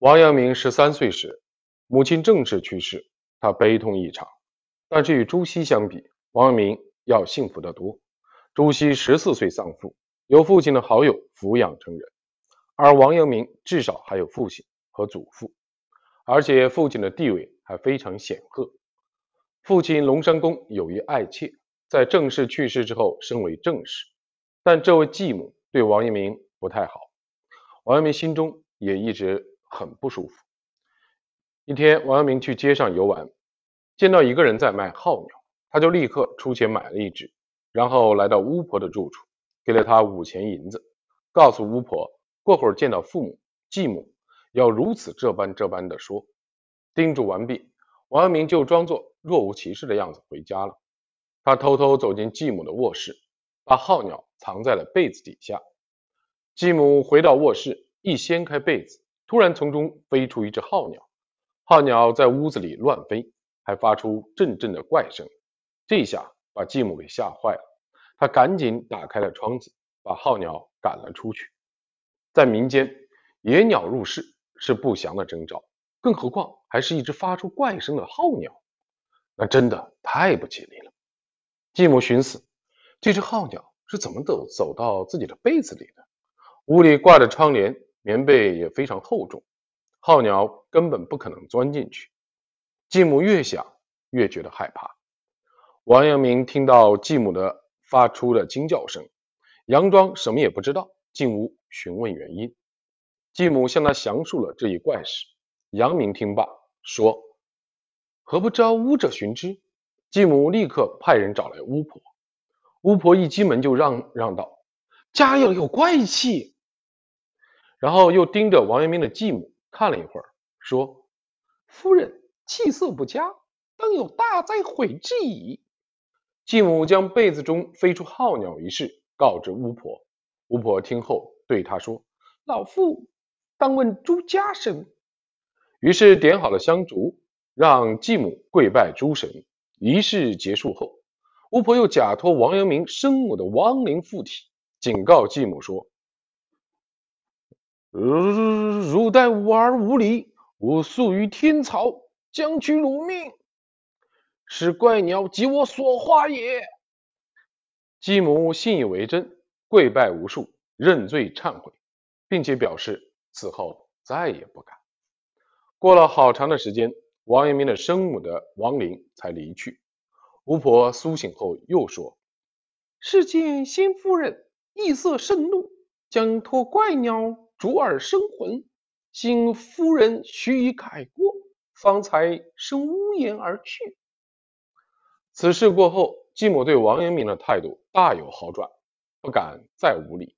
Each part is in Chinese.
王阳明十三岁时，母亲正式去世，他悲痛异常。但是与朱熹相比，王阳明要幸福得多。朱熹十四岁丧父，由父亲的好友抚养成人，而王阳明至少还有父亲和祖父，而且父亲的地位还非常显赫。父亲龙山公有一爱妾，在郑氏去世之后升为正室，但这位继母对王阳明不太好，王阳明心中也一直很不舒服。一天，王阳明去街上游玩，见到一个人在卖号鸟，他就立刻出钱买了一只，然后来到巫婆的住处，给了她五钱银子，告诉巫婆过会儿见到父母、继母要如此这般这般的说。叮嘱完毕，王阳明就装作。若无其事的样子回家了。他偷偷走进继母的卧室，把号鸟藏在了被子底下。继母回到卧室，一掀开被子，突然从中飞出一只号鸟。号鸟在屋子里乱飞，还发出阵阵的怪声。这下把继母给吓坏了，他赶紧打开了窗子，把号鸟赶了出去。在民间，野鸟入室是不祥的征兆，更何况还是一只发出怪声的号鸟。那真的太不吉利了。继母寻思，这只号鸟是怎么走走到自己的被子里的？屋里挂着窗帘，棉被也非常厚重，号鸟根本不可能钻进去。继母越想越觉得害怕。王阳明听到继母的发出的惊叫声，佯装什么也不知道，进屋询问原因。继母向他详述了这一怪事。阳明听罢说。何不招巫者寻之？继母立刻派人找来巫婆。巫婆一进门就嚷嚷道：“家有有怪气。”然后又盯着王阳明的继母看了一会儿，说：“夫人气色不佳，当有大灾悔之矣。”继母将被子中飞出号鸟一事告知巫婆。巫婆听后对他说：“老妇当问朱家神。”于是点好了香烛。让继母跪拜诸神。仪式结束后，巫婆又假托王阳明生母的亡灵附体，警告继母说：“如待吾儿无礼，吾诉于天朝，将取汝命。是怪鸟及我所化也。”继母信以为真，跪拜无数，认罪忏悔，并且表示此后再也不敢。过了好长的时间。王阳明的生母的亡灵才离去。巫婆苏醒后又说：“是见先夫人异色甚怒，将托怪鸟逐尔生魂，幸夫人许以改过，方才生乌言而去。”此事过后，继母对王阳明的态度大有好转，不敢再无礼。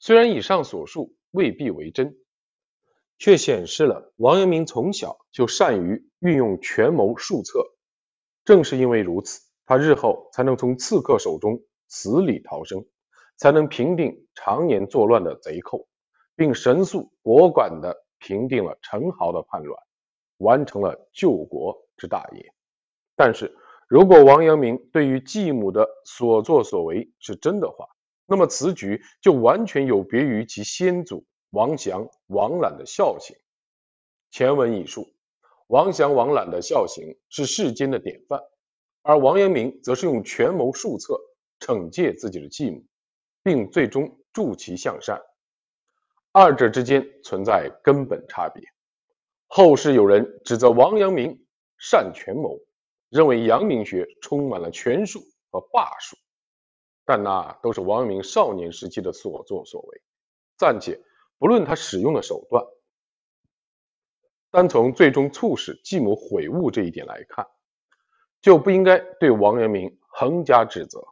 虽然以上所述未必为真。却显示了王阳明从小就善于运用权谋术策，正是因为如此，他日后才能从刺客手中死里逃生，才能平定常年作乱的贼寇，并神速果敢地平定了陈豪的叛乱，完成了救国之大业。但是如果王阳明对于继母的所作所为是真的话，那么此举就完全有别于其先祖。王祥、王览的孝行，前文已述，王祥、王览的孝行是世间的典范，而王阳明则是用权谋术策惩戒自己的继母，并最终助其向善，二者之间存在根本差别。后世有人指责王阳明善权谋，认为阳明学充满了权术和霸术，但那都是王阳明少年时期的所作所为，暂且。不论他使用的手段，单从最终促使继母悔悟这一点来看，就不应该对王阳明横加指责。